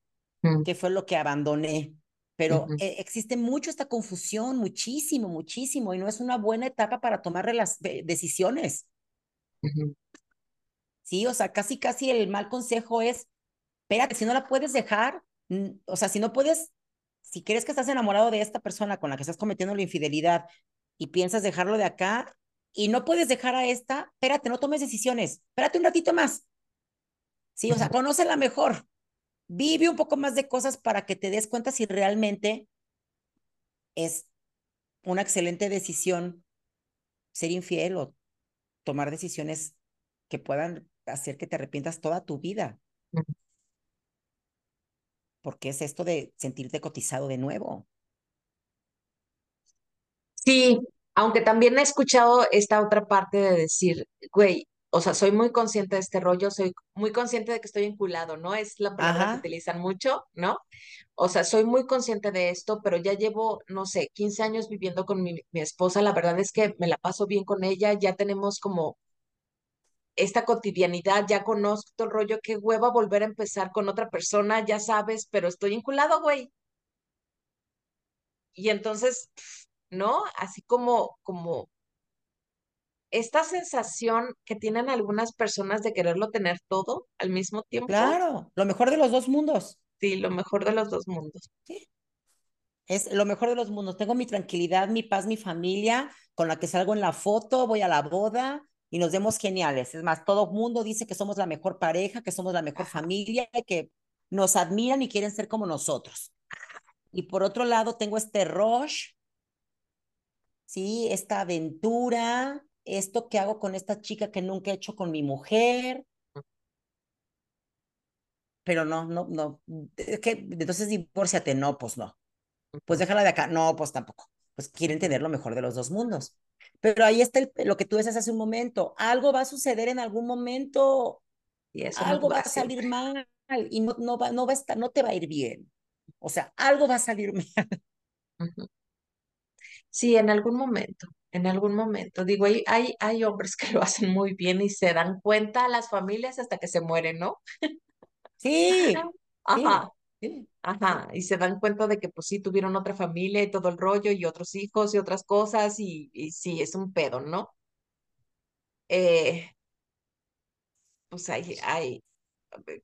¿Qué fue lo que abandoné? Pero eh, existe mucho esta confusión, muchísimo, muchísimo, y no es una buena etapa para tomar las decisiones. Sí, o sea, casi, casi el mal consejo es, espérate, si no la puedes dejar, o sea, si no puedes si crees que estás enamorado de esta persona con la que estás cometiendo la infidelidad y piensas dejarlo de acá y no puedes dejar a esta, espérate, no tomes decisiones, espérate un ratito más. Sí, o sea, la mejor. Vive un poco más de cosas para que te des cuenta si realmente es una excelente decisión ser infiel o tomar decisiones que puedan hacer que te arrepientas toda tu vida. Porque es esto de sentirte cotizado de nuevo. Sí, aunque también he escuchado esta otra parte de decir, güey, o sea, soy muy consciente de este rollo, soy muy consciente de que estoy enculado, ¿no? Es la palabra que utilizan mucho, ¿no? O sea, soy muy consciente de esto, pero ya llevo, no sé, 15 años viviendo con mi, mi esposa, la verdad es que me la paso bien con ella, ya tenemos como esta cotidianidad, ya conozco todo el rollo, qué hueva volver a empezar con otra persona, ya sabes, pero estoy enculado, güey. Y entonces, ¿no? Así como, como esta sensación que tienen algunas personas de quererlo tener todo al mismo tiempo. Claro, lo mejor de los dos mundos. Sí, lo mejor de los dos mundos. Sí. Es lo mejor de los mundos. Tengo mi tranquilidad, mi paz, mi familia, con la que salgo en la foto, voy a la boda y nos vemos geniales. Es más, todo mundo dice que somos la mejor pareja, que somos la mejor familia, que nos admiran y quieren ser como nosotros. Y por otro lado, tengo este rush, ¿sí? Esta aventura, esto que hago con esta chica que nunca he hecho con mi mujer. Pero no, no, no. Es que entonces divórciate, no, pues no. Pues déjala de acá, no, pues tampoco. Pues quieren tener lo mejor de los dos mundos. Pero ahí está lo que tú decías hace un momento. Algo va a suceder en algún momento. Y eso algo va a salir mal y no, no, va, no, va a estar, no te va a ir bien. O sea, algo va a salir mal. Sí, en algún momento, en algún momento. Digo, hay, hay, hay hombres que lo hacen muy bien y se dan cuenta a las familias hasta que se mueren, ¿no? Sí. Ajá. Ajá, y se dan cuenta de que pues sí tuvieron otra familia y todo el rollo y otros hijos y otras cosas y, y sí, es un pedo, ¿no? Eh, pues hay, hay,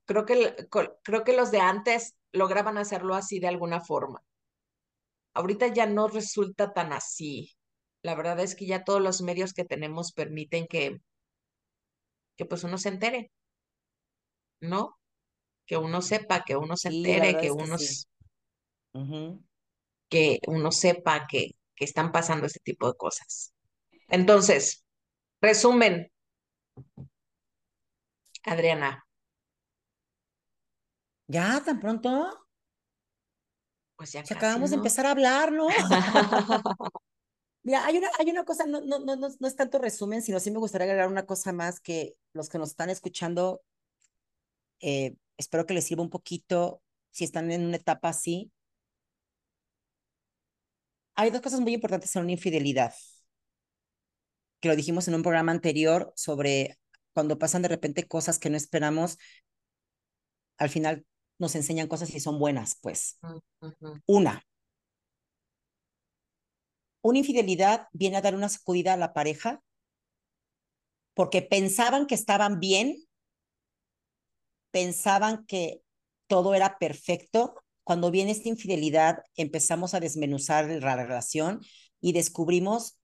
creo que, creo que los de antes lograban hacerlo así de alguna forma. Ahorita ya no resulta tan así. La verdad es que ya todos los medios que tenemos permiten que, que pues uno se entere, ¿no? Que uno sepa, que uno se entere, que uno, que uno sepa que, que están pasando este tipo de cosas. Entonces, resumen, Adriana. ¿Ya tan pronto? Pues ya. acabamos de empezar a hablar, ¿no? Mira, hay una, hay una cosa, no, no, no, no es tanto resumen, sino sí me gustaría agregar una cosa más que los que nos están escuchando, eh, espero que les sirva un poquito si están en una etapa así. Hay dos cosas muy importantes en una infidelidad, que lo dijimos en un programa anterior sobre cuando pasan de repente cosas que no esperamos, al final nos enseñan cosas y son buenas, pues. Una, una infidelidad viene a dar una sacudida a la pareja porque pensaban que estaban bien, pensaban que todo era perfecto. Cuando viene esta infidelidad, empezamos a desmenuzar la relación y descubrimos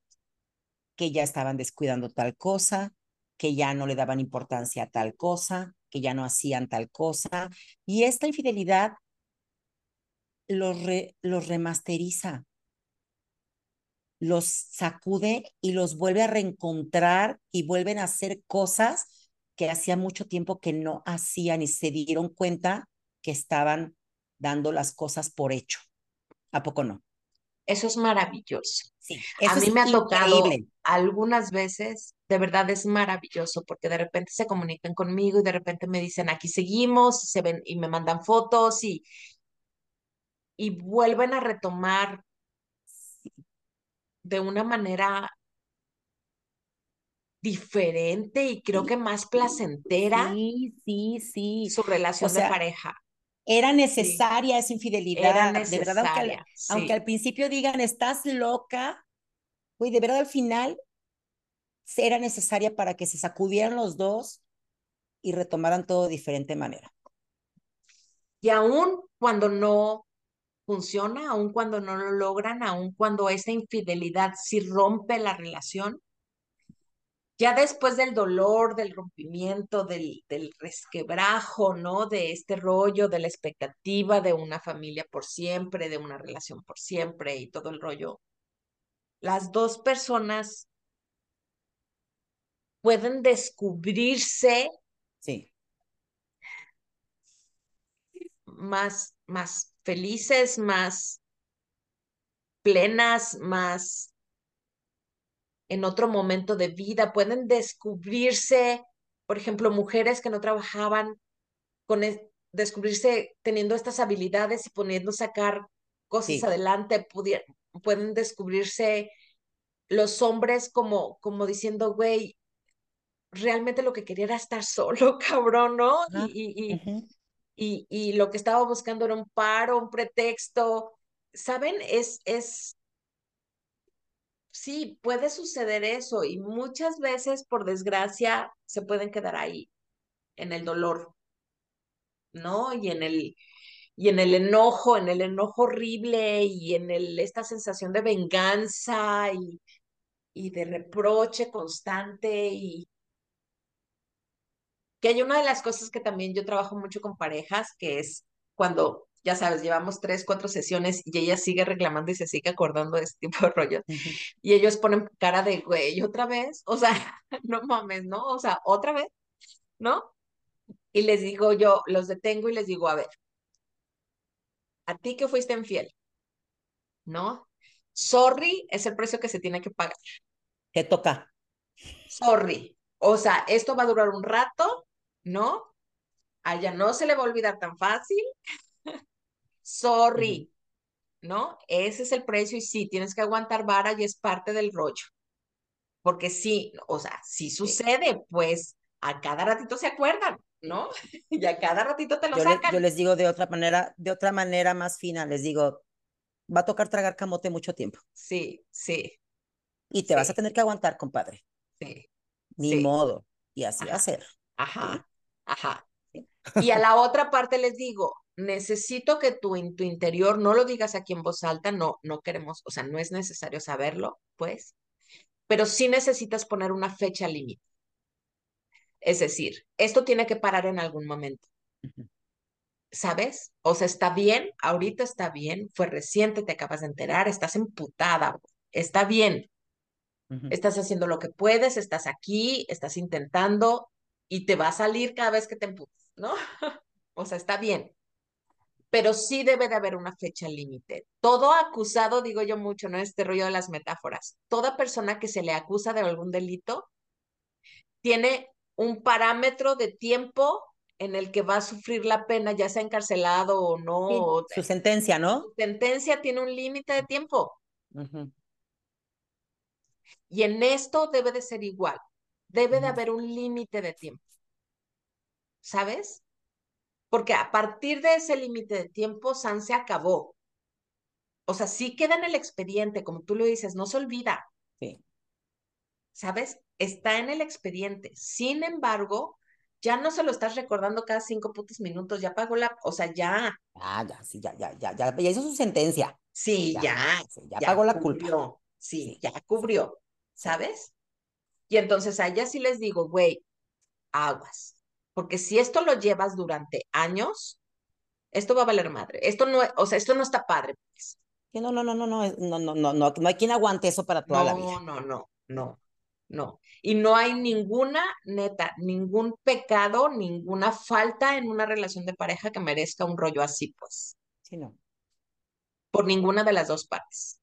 que ya estaban descuidando tal cosa, que ya no le daban importancia a tal cosa, que ya no hacían tal cosa. Y esta infidelidad los, los remasteriza, los sacude y los vuelve a reencontrar y vuelven a hacer cosas que hacía mucho tiempo que no hacían y se dieron cuenta que estaban dando las cosas por hecho. ¿A poco no? Eso es maravilloso. Sí, a mí me ha tocado algunas veces, de verdad es maravilloso porque de repente se comunican conmigo y de repente me dicen, aquí seguimos, se ven y me mandan fotos y, y vuelven a retomar de una manera diferente y creo que más placentera sí, sí, sí. su relación de pareja. Era necesaria esa infidelidad. Era necesaria, de verdad, aunque, al, aunque al principio digan, estás loca, güey, de verdad al final era necesaria para que se sacudieran los dos y retomaran todo de diferente manera. Y aún cuando no funciona, aún cuando no lo logran, aún cuando esa infidelidad sí rompe la relación, ya después del dolor, del rompimiento, del, del resquebrajo, ¿no? De este rollo, de la expectativa de una familia por siempre, de una relación por siempre y todo el rollo, las dos personas pueden descubrirse sí. más, más felices, más plenas, más en otro momento de vida, pueden descubrirse, por ejemplo, mujeres que no trabajaban, con descubrirse teniendo estas habilidades y poniendo sacar cosas adelante, pueden descubrirse los hombres como, como diciendo, güey, realmente lo que quería era estar solo, cabrón, ¿no? y, y, y, lo que estaba buscando era un paro, un pretexto. ¿Saben? Es, es, sí, puede suceder eso y muchas veces, por desgracia, se pueden quedar ahí, en el dolor, ¿no? Y en el, y en el enojo, en el enojo horrible y en el, esta sensación de venganza y, y de reproche constante y, que hay una de las cosas que también yo trabajo mucho con parejas, que es cuando, ya sabes, llevamos tres, cuatro sesiones y ella sigue reclamando y se sigue acordando de ese tipo de rollos. Y ellos ponen cara de, güey, otra vez, o sea, no mames, ¿no? O sea, otra vez, ¿no? Y les digo yo, los detengo y les digo, a ver, a ti que fuiste infiel, ¿no? Sorry es el precio que se tiene que pagar. ¿Qué toca? Sorry. O sea, esto va a durar un rato, ¿no? A ella no se le va a olvidar tan fácil. Sorry, ¿no? Ese es el precio y sí, tienes que aguantar vara y es parte del rollo. Porque sí, o sea, sí sucede, pues a cada ratito se acuerdan, ¿no? y a cada ratito te lo sacan. yo les digo de otra manera, de otra manera más fina, les digo, va a tocar tragar camote mucho tiempo. Sí, sí. Y te vas a tener que aguantar, compadre. Sí. Ni modo. Y así hacer. Ajá. Ajá. Y a la otra parte les digo, necesito que tú en tu interior no lo digas aquí en voz alta, no, no queremos, o sea, no es necesario saberlo, pues, pero sí necesitas poner una fecha límite. Es decir, esto tiene que parar en algún momento. ¿Sabes? O sea, está bien, ahorita está bien, fue reciente, te acabas de enterar, estás emputada, está bien. Estás haciendo lo que puedes, estás aquí, estás intentando, y te va a salir cada vez que te emputes, ¿no? o sea, está bien. Pero sí debe de haber una fecha límite. Todo acusado, digo yo mucho, ¿no? Este rollo de las metáforas. Toda persona que se le acusa de algún delito tiene un parámetro de tiempo en el que va a sufrir la pena, ya sea encarcelado o no. su sentencia, ¿no? Su sentencia tiene un límite de tiempo. Y en esto debe de ser igual debe de haber un límite de tiempo. ¿Sabes? Porque a partir de ese límite de tiempo, San se acabó. O sea, sí queda en el expediente, como tú lo dices, no se olvida. Sí. ¿Sabes? Está en el expediente. Sin embargo, ya no se lo estás recordando cada cinco putos minutos, ya pagó la, o sea, ya. Ah, ya, sí, ya, ya, ya, ya, ya hizo su sentencia. Sí, ya. Ya, pagó la culpa. Sí, ya cubrió, ¿sabes? Y entonces a ella sí les digo, güey, aguas. Porque si esto lo llevas durante años, esto va a valer madre. Esto no, o sea, esto no está padre. Pues. No, no, no, no, no, no, no, no, no, no hay quien aguante eso para toda la vida. No, no, no, no, no. Y no hay ninguna, neta, ningún pecado, ninguna falta en una relación de pareja que merezca un rollo así, pues. Sí, no. Por ninguna de las dos partes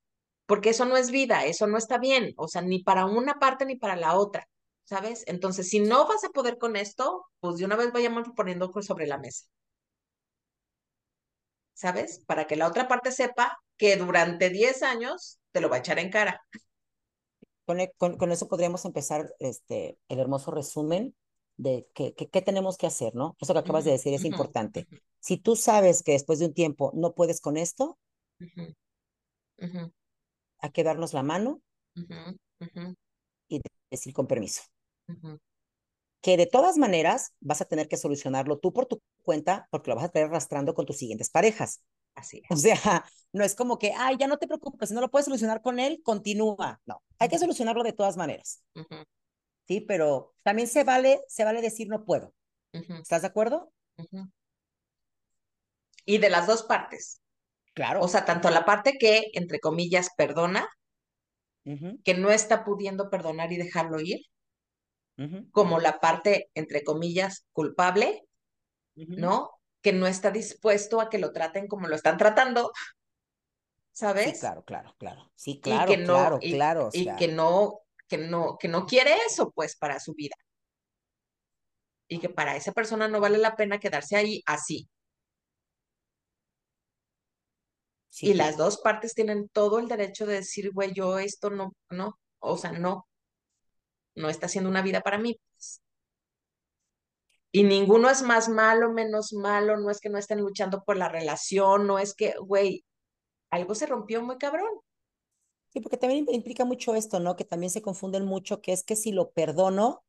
porque eso no es vida, eso no está bien, o sea, ni para una parte ni para la otra, ¿sabes? Entonces, si no vas a poder con esto, pues de una vez vayamos poniendo sobre la mesa. ¿Sabes? Para que la otra parte sepa que durante 10 años te lo va a echar en cara. E, con, con, eso podríamos empezar este, el hermoso resumen de qué, qué, tenemos que hacer, ¿no? Eso que acabas de decir es importante. Si tú sabes que después de un tiempo no puedes con esto, a que darnos la mano y decir con permiso. Que de todas maneras vas a tener que solucionarlo tú por tu cuenta porque lo vas a tener arrastrando con tus siguientes parejas. Así O sea, no es como que, ay, ya no te preocupes, si no lo puedes solucionar con él, continúa. No, hay que solucionarlo de todas maneras. Sí, pero también se vale, se vale decir no puedo. ¿Estás de acuerdo? Y de las dos partes. Claro. O sea, tanto la parte que, entre comillas, perdona, que no está pudiendo perdonar y dejarlo ir, como la parte, entre comillas, culpable, ¿no? Que no está dispuesto a que lo traten como lo están tratando, ¿sabes? Sí, claro, claro, claro. Sí, claro, que no, claro, y, claro. Y que no, que no, que no quiere eso, pues, para su vida. Y que para esa persona no vale la pena quedarse ahí así. Y las dos partes tienen todo el derecho de decir, güey, yo esto no, no, o sea, no, no está siendo una vida para mí. Pues. Y ninguno es más malo, menos malo, no es que no estén luchando por la relación, no es que, güey, algo se rompió muy cabrón. Sí, porque también implica mucho esto, ¿no? Que también se confunden mucho, que es que si lo perdono,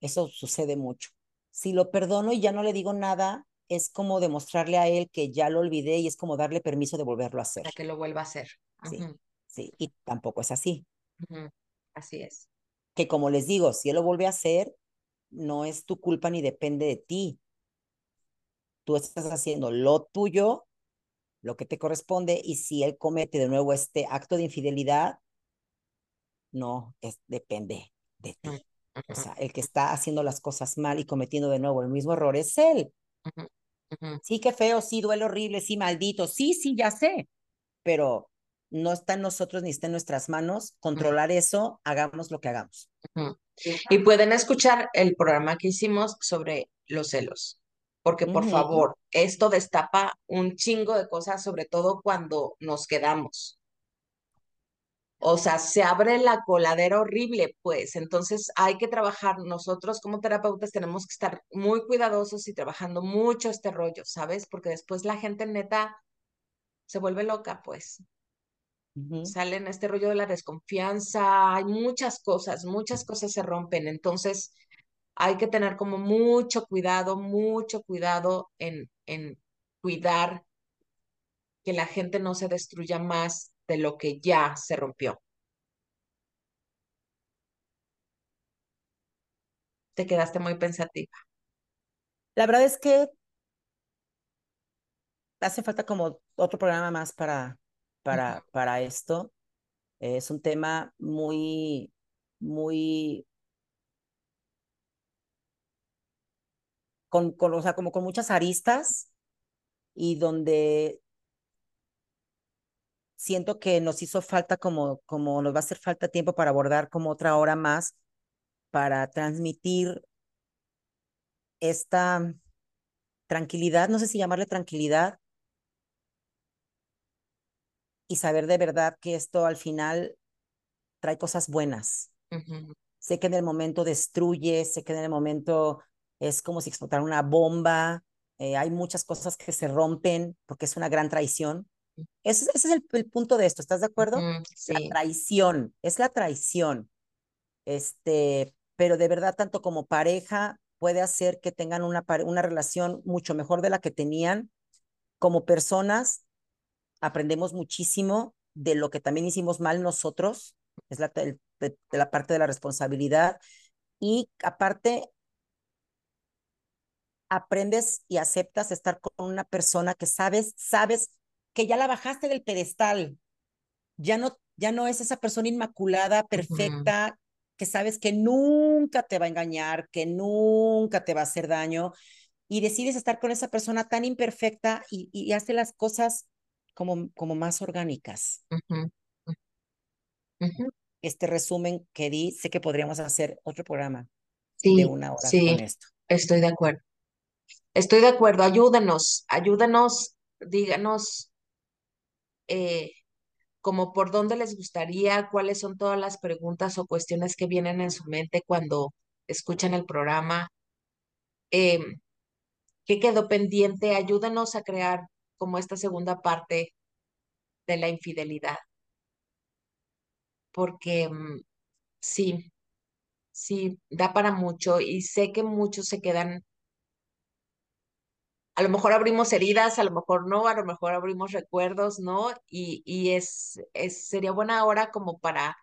eso sucede mucho. Si lo perdono y ya no le digo nada, es como demostrarle a él que ya lo olvidé y es como darle permiso de volverlo a hacer. Para que lo vuelva a hacer. Sí, sí, y tampoco es así. Así es. Que como les digo, si él lo vuelve a hacer, no es tu culpa ni depende de ti. Tú estás haciendo lo tuyo, lo que te corresponde, y si él comete de nuevo este acto de infidelidad, no, es, depende de ti. O sea, el que está haciendo las cosas mal y cometiendo de nuevo el mismo error es él. Sí, qué feo, sí, duele horrible, sí, maldito, sí, sí, ya sé, pero no está en nosotros ni está en nuestras manos controlar eso, hagamos lo que hagamos. Y pueden escuchar el programa que hicimos sobre los celos, porque por favor, esto destapa un chingo de cosas, sobre todo cuando nos quedamos. O sea, se abre la coladera horrible, pues. Entonces hay que trabajar. Nosotros como terapeutas tenemos que estar muy cuidadosos y trabajando mucho este rollo, ¿sabes? Porque después la gente neta se vuelve loca, pues. Sale en este rollo de la desconfianza, hay muchas cosas, muchas cosas se rompen. Entonces hay que tener como mucho cuidado, mucho cuidado en, en cuidar que la gente no se destruya más de lo que ya se rompió. Te quedaste muy pensativa. La verdad es que hace falta como otro programa más para, para, para esto. Es un tema muy, muy con, con, o sea, como con muchas aristas y donde siento que nos hizo falta como, como nos va a hacer falta tiempo para abordar como otra hora más para transmitir esta tranquilidad, no sé si llamarle tranquilidad, y saber de verdad que esto al final trae cosas buenas. Sé que en el momento destruye, sé que en el momento es como si explotara una bomba, eh, hay muchas cosas que se rompen porque es una gran traición, ese, es el, punto de esto, ¿estás de acuerdo? sí. La traición, es la traición. Este, pero de verdad, tanto como pareja, puede hacer que tengan una, una relación mucho mejor de la que tenían. Como personas, aprendemos muchísimo de lo que también hicimos mal nosotros, es la, de, la parte de la responsabilidad. Y aparte, aprendes y aceptas estar con una persona que sabes, sabes que ya la bajaste del pedestal. Ya no, ya no es esa persona inmaculada, perfecta, que sabes que nunca te va a engañar, que nunca te va a hacer daño, y decides estar con esa persona tan imperfecta y, y hace las cosas como, como más orgánicas. Este resumen que di, sé que podríamos hacer otro programa de una hora con esto. Estoy de acuerdo. Estoy de acuerdo. Ayúdanos, ayúdanos, díganos eh, como por dónde les gustaría, cuáles son todas las preguntas o cuestiones que vienen en su mente cuando escuchan el programa. Em, ¿Qué quedó pendiente? Ayúdanos a crear como esta segunda parte de la infidelidad. Porque mm, sí, sí, da para mucho y sé que muchos se quedan a lo mejor abrimos heridas, a lo mejor no, a lo mejor abrimos recuerdos, ¿no? Y, y es, es, sería buena hora como para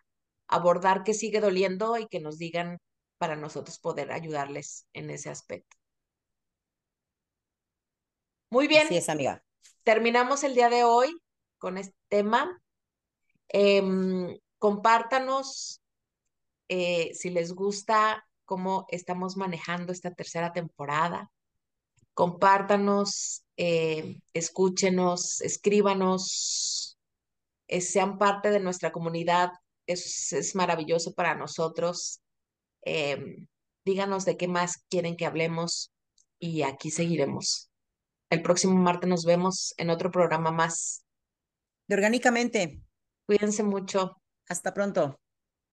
abordar qué sigue doliendo y que nos digan para nosotros poder ayudarles en ese aspecto. Muy bien. Sí, es, amiga. Terminamos el día de hoy con este tema. Em, compártanos eh, si les gusta cómo estamos manejando esta tercera temporada. Compártanos, eh, escúchenos, escríbanos, eh, sean parte de nuestra comunidad. Es, es maravilloso para nosotros. díganos de qué más quieren que hablemos y aquí seguiremos. El próximo martes nos vemos en otro programa más. De Orgánicamente. Cuídense mucho. Hasta pronto.